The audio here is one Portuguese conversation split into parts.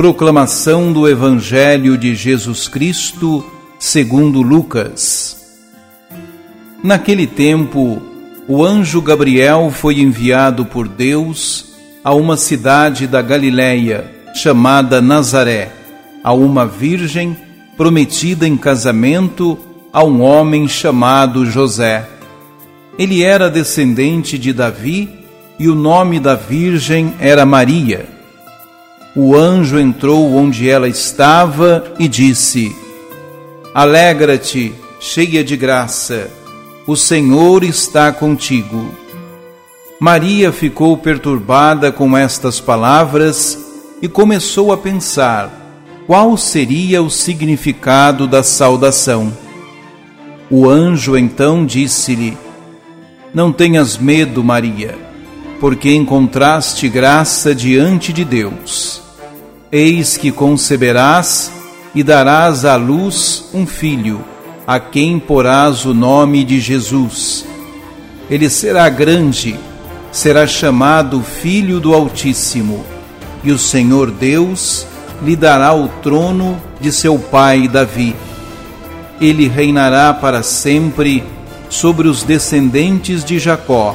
Proclamação do Evangelho de Jesus Cristo, segundo Lucas. Naquele tempo, o anjo Gabriel foi enviado por Deus a uma cidade da Galiléia, chamada Nazaré, a uma virgem prometida em casamento a um homem chamado José. Ele era descendente de Davi e o nome da virgem era Maria o anjo entrou onde ela estava e disse: Alegra-te, cheia de graça, o Senhor está contigo. Maria ficou perturbada com estas palavras e começou a pensar qual seria o significado da saudação. O anjo então disse-lhe: Não tenhas medo, Maria, porque encontraste graça diante de Deus. Eis que conceberás e darás à luz um filho, a quem porás o nome de Jesus. Ele será grande, será chamado Filho do Altíssimo, e o Senhor Deus lhe dará o trono de seu pai Davi. Ele reinará para sempre sobre os descendentes de Jacó,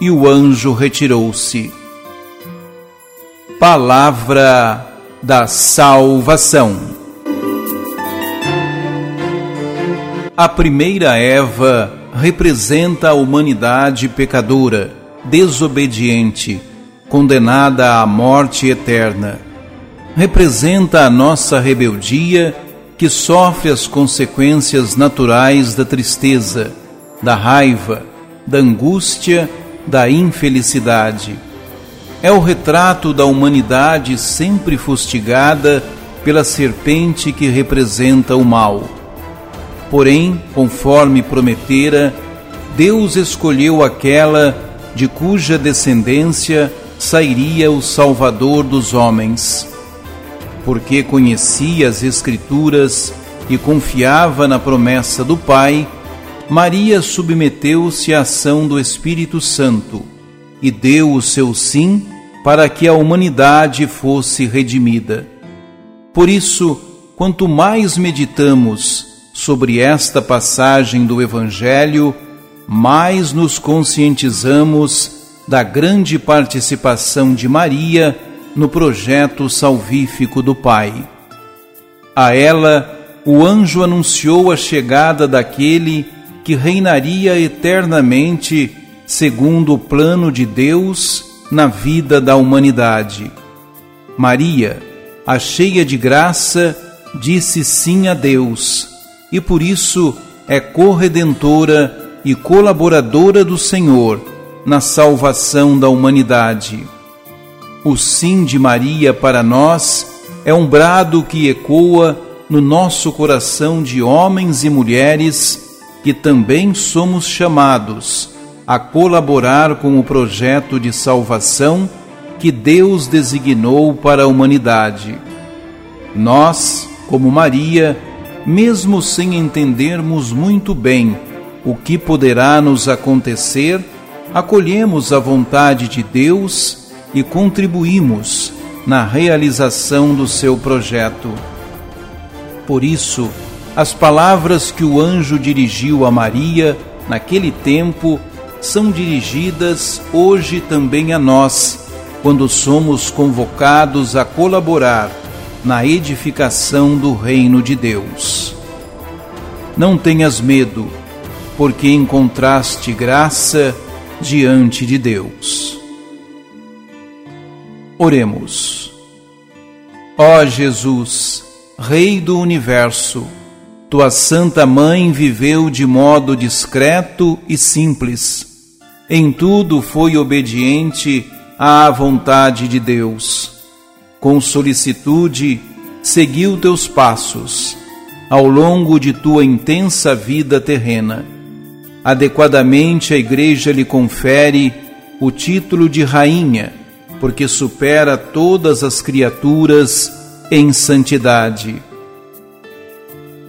E o anjo retirou-se. Palavra da Salvação. A primeira Eva representa a humanidade pecadora, desobediente, condenada à morte eterna. Representa a nossa rebeldia que sofre as consequências naturais da tristeza, da raiva, da angústia, da infelicidade é o retrato da humanidade sempre fustigada pela serpente que representa o mal. Porém, conforme prometera, Deus escolheu aquela de cuja descendência sairia o Salvador dos homens. Porque conhecia as Escrituras e confiava na promessa do Pai, Maria submeteu-se à ação do Espírito Santo e deu o seu sim para que a humanidade fosse redimida. Por isso, quanto mais meditamos sobre esta passagem do Evangelho, mais nos conscientizamos da grande participação de Maria no projeto salvífico do Pai. A ela, o anjo anunciou a chegada daquele que reinaria eternamente segundo o plano de Deus na vida da humanidade. Maria, a cheia de graça, disse sim a Deus e por isso é corredentora e colaboradora do Senhor na salvação da humanidade. O sim de Maria para nós é um brado que ecoa no nosso coração de homens e mulheres que também somos chamados a colaborar com o projeto de salvação que Deus designou para a humanidade. Nós, como Maria, mesmo sem entendermos muito bem o que poderá nos acontecer, acolhemos a vontade de Deus e contribuímos na realização do seu projeto. Por isso, as palavras que o anjo dirigiu a Maria naquele tempo são dirigidas hoje também a nós, quando somos convocados a colaborar na edificação do reino de Deus. Não tenhas medo, porque encontraste graça diante de Deus. Oremos. Ó Jesus, Rei do universo, tua Santa Mãe viveu de modo discreto e simples. Em tudo foi obediente à vontade de Deus. Com solicitude, seguiu teus passos ao longo de tua intensa vida terrena. Adequadamente, a Igreja lhe confere o título de Rainha, porque supera todas as criaturas em santidade.